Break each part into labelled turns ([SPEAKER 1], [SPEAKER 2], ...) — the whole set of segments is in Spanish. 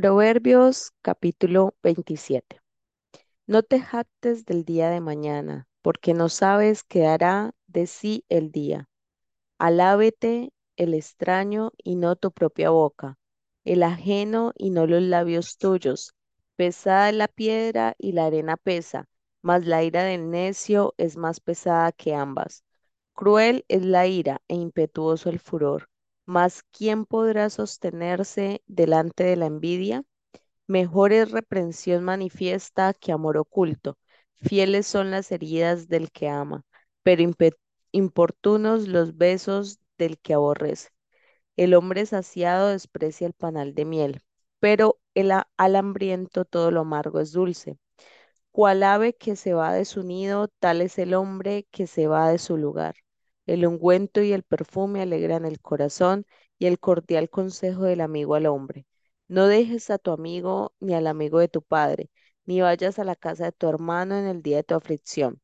[SPEAKER 1] Proverbios capítulo 27. No te jactes del día de mañana, porque no sabes qué hará de sí el día. Alábete el extraño y no tu propia boca, el ajeno y no los labios tuyos. Pesada es la piedra y la arena pesa, mas la ira del necio es más pesada que ambas. Cruel es la ira e impetuoso el furor, mas ¿quién podrá sostenerse delante de la envidia? Mejor es reprensión manifiesta que amor oculto. Fieles son las heridas del que ama, pero importunos los besos del que aborrece. El hombre saciado desprecia el panal de miel, pero el al hambriento todo lo amargo es dulce. Cual ave que se va de su nido, tal es el hombre que se va de su lugar. El ungüento y el perfume alegran el corazón y el cordial consejo del amigo al hombre. No dejes a tu amigo ni al amigo de tu padre, ni vayas a la casa de tu hermano en el día de tu aflicción.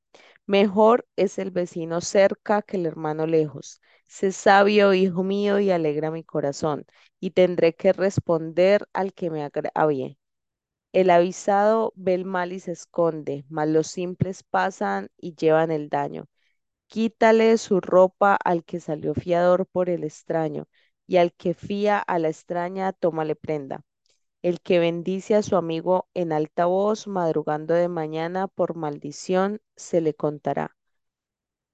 [SPEAKER 1] Mejor es el vecino cerca que el hermano lejos. Sé sabio, hijo mío, y alegra mi corazón, y tendré que responder al que me agravie. El avisado ve el mal y se esconde, mas los simples pasan y llevan el daño. Quítale su ropa al que salió fiador por el extraño, y al que fía a la extraña, tómale prenda. El que bendice a su amigo en alta voz, madrugando de mañana, por maldición, se le contará.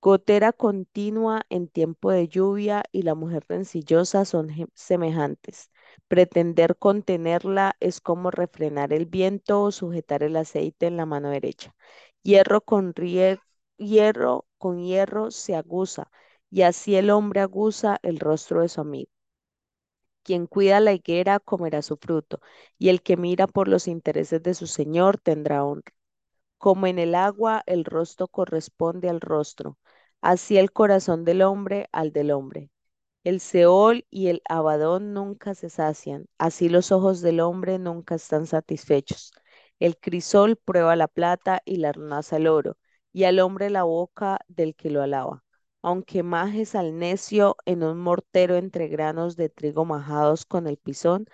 [SPEAKER 1] Gotera continua en tiempo de lluvia y la mujer rencillosa son semejantes. Pretender contenerla es como refrenar el viento o sujetar el aceite en la mano derecha. Hierro con rie- hierro con hierro se aguza, y así el hombre aguza el rostro de su amigo. Quien cuida la higuera comerá su fruto, y el que mira por los intereses de su señor tendrá honra. Como en el agua el rostro corresponde al rostro, así el corazón del hombre al del hombre. El Seol y el Abadón nunca se sacian, así los ojos del hombre nunca están satisfechos. El crisol prueba la plata y la arnaza el oro, y al hombre la boca del que lo alaba. Aunque majes al necio en un mortero entre granos de trigo majados con el pisón,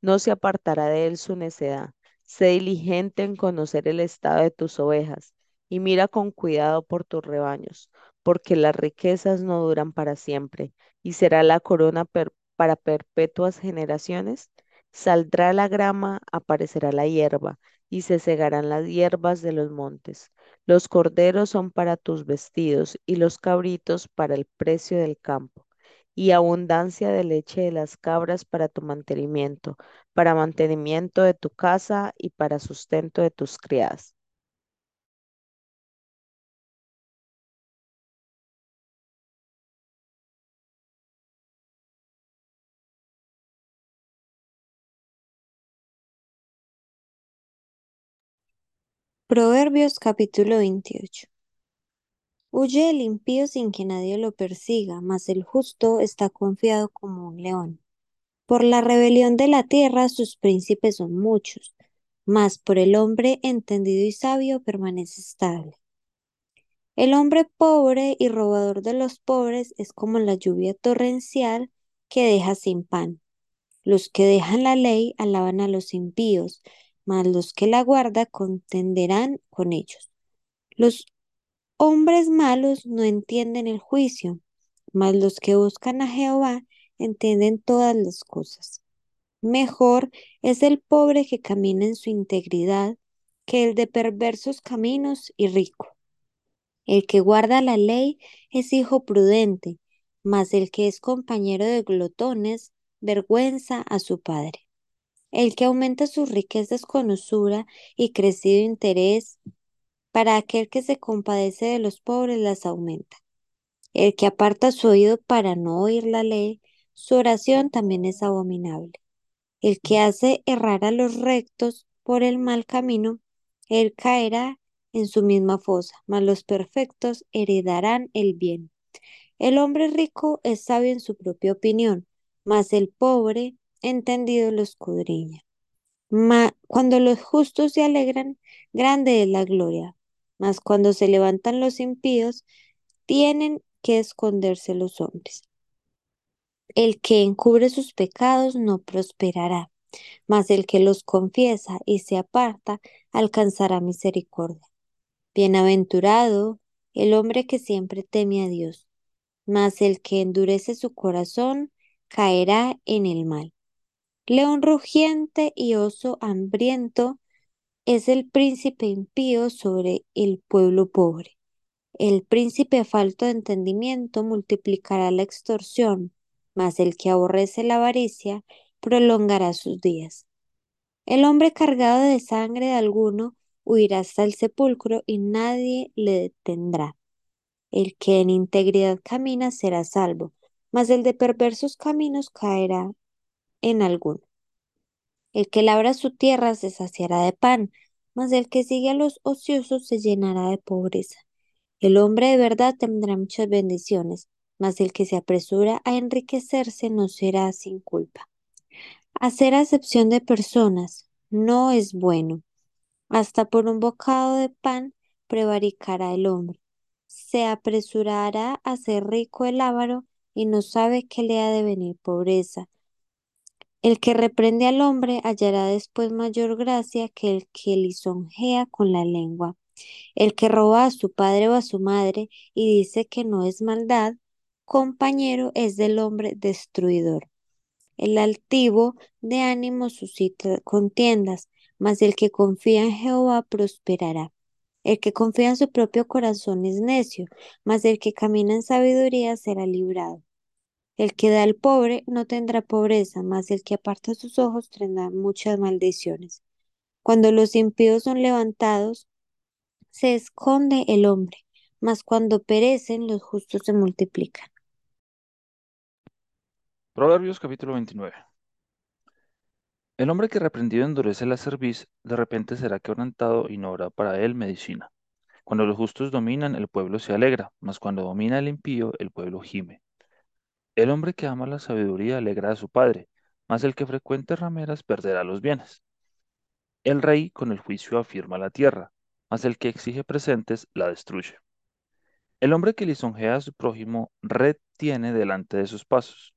[SPEAKER 1] no se apartará de él su necedad. Sé diligente en conocer el estado de tus ovejas y mira con cuidado por tus rebaños, porque las riquezas no duran para siempre y será la corona para perpetuas generaciones. Saldrá la grama, aparecerá la hierba y se segarán las hierbas de los montes. Los corderos son para tus vestidos y los cabritos para el precio del campo y abundancia de leche de las cabras para tu mantenimiento para mantenimiento de tu casa y para sustento de tus criadas.
[SPEAKER 2] Proverbios capítulo 28. Huye el impío sin que nadie lo persiga, mas el justo está confiado como un león. Por la rebelión de la tierra sus príncipes son muchos, mas por el hombre entendido y sabio permanece estable. El hombre pobre y robador de los pobres es como la lluvia torrencial que deja sin pan. Los que dejan la ley alaban a los impíos, mas los que la guardan contenderán con ellos. Los hombres malos no entienden el juicio, mas los que buscan a Jehová entienden todas las cosas. Mejor es el pobre que camina en su integridad que el de perversos caminos y rico. El que guarda la ley es hijo prudente, mas el que es compañero de glotones vergüenza a su padre. El que aumenta sus riquezas con usura y crecido interés, para aquel que se compadece de los pobres las aumenta. El que aparta su oído para no oír la ley, su oración también es abominable. El que hace errar a los rectos por el mal camino, él caerá en su misma fosa, mas los perfectos heredarán el bien. El hombre rico es sabio en su propia opinión, mas el pobre entendido lo escudriña. Cuando los justos se alegran, grande es la gloria, mas cuando se levantan los impíos, tienen que esconderse los hombres. El que encubre sus pecados no prosperará, mas el que los confiesa y se aparta alcanzará misericordia. Bienaventurado el hombre que siempre teme a Dios, mas el que endurece su corazón caerá en el mal. León rugiente y oso hambriento es el príncipe impío sobre el pueblo pobre. El príncipe falto de entendimiento multiplicará la extorsión, mas el que aborrece la avaricia prolongará sus días. El hombre cargado de sangre de alguno huirá hasta el sepulcro y nadie le detendrá. El que en integridad camina será salvo, mas el de perversos caminos caerá en alguno. El que labra su tierra se saciará de pan, mas el que sigue a los ociosos se llenará de pobreza. El hombre de verdad tendrá muchas bendiciones, mas el que se apresura a enriquecerse no será sin culpa. Hacer acepción de personas no es bueno. Hasta por un bocado de pan prevaricará el hombre. Se apresurará a ser rico el avaro y no sabe que le ha de venir pobreza. El que reprende al hombre hallará después mayor gracia que el que lisonjea con la lengua. El que roba a su padre o a su madre y dice que no es maldad, compañero es del hombre destruidor. El altivo de ánimo suscita contiendas, mas el que confía en Jehová prosperará. El que confía en su propio corazón es necio, mas el que camina en sabiduría será librado. El que da al pobre no tendrá pobreza, mas el que aparta sus ojos tendrá muchas maldiciones. Cuando los impíos son levantados, se esconde el hombre, mas cuando perecen los justos se multiplican.
[SPEAKER 3] Proverbios capítulo 29. El hombre que reprendido endurece la cerviz, de repente será quebrantado y no habrá para él medicina. Cuando los justos dominan, el pueblo se alegra, mas cuando domina el impío, el pueblo gime. El hombre que ama la sabiduría alegra a su padre, mas el que frecuente rameras perderá los bienes. El rey con el juicio afirma la tierra, mas el que exige presentes la destruye. El hombre que lisonjea a su prójimo retiene delante de sus pasos.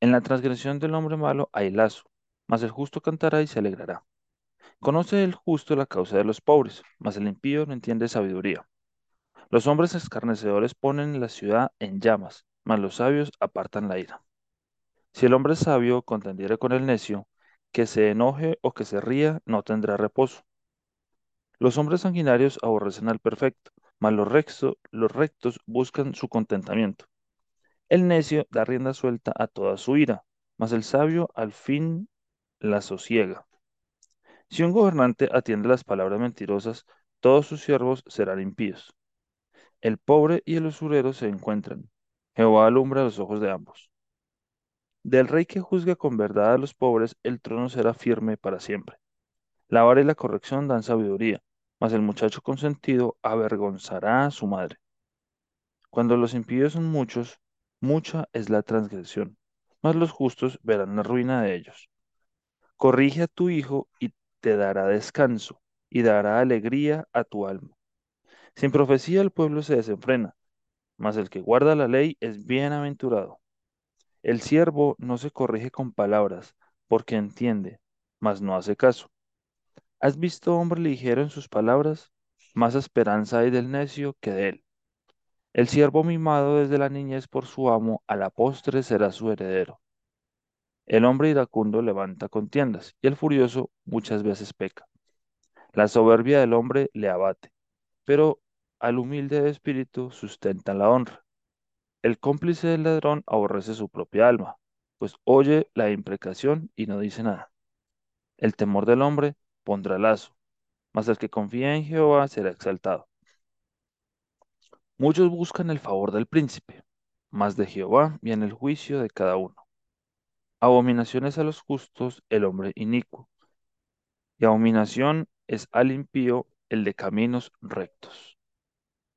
[SPEAKER 3] En la transgresión del hombre malo hay lazo, mas el justo cantará y se alegrará. Conoce el justo la causa de los pobres, mas el impío no entiende sabiduría. Los hombres escarnecedores ponen la ciudad en llamas, mas los sabios apartan la ira. Si el hombre sabio contendiere con el necio, que se enoje o que se ría, no tendrá reposo. Los hombres sanguinarios aborrecen al perfecto, mas los, los rectos buscan su contentamiento. El necio da rienda suelta a toda su ira, mas el sabio al fin la sosiega. Si un gobernante atiende las palabras mentirosas, todos sus siervos serán impíos. El pobre y el usurero se encuentran. Jehová alumbra los ojos de ambos. Del rey que juzga con verdad a los pobres, el trono será firme para siempre. La vara y la corrección dan sabiduría, mas el muchacho consentido avergonzará a su madre. Cuando los impíos son muchos, mucha es la transgresión, mas los justos verán la ruina de ellos. Corrige a tu hijo y te dará descanso, y dará alegría a tu alma. Sin profecía el pueblo se desenfrena, mas el que guarda la ley es bienaventurado. El siervo no se corrige con palabras, porque entiende, mas no hace caso. ¿Has visto hombre ligero en sus palabras? Más esperanza hay del necio que de él. El siervo mimado desde la niñez por su amo, a la postre será su heredero. El hombre iracundo levanta contiendas, y el furioso muchas veces peca. La soberbia del hombre le abate, pero al humilde de espíritu sustenta la honra. El cómplice del ladrón aborrece su propia alma, pues oye la imprecación y no dice nada. El temor del hombre pondrá lazo, mas el que confía en Jehová será exaltado. Muchos buscan el favor del príncipe, mas de Jehová viene el juicio de cada uno. Abominaciones a los justos el hombre inicuo, y abominación es al impío el de caminos rectos.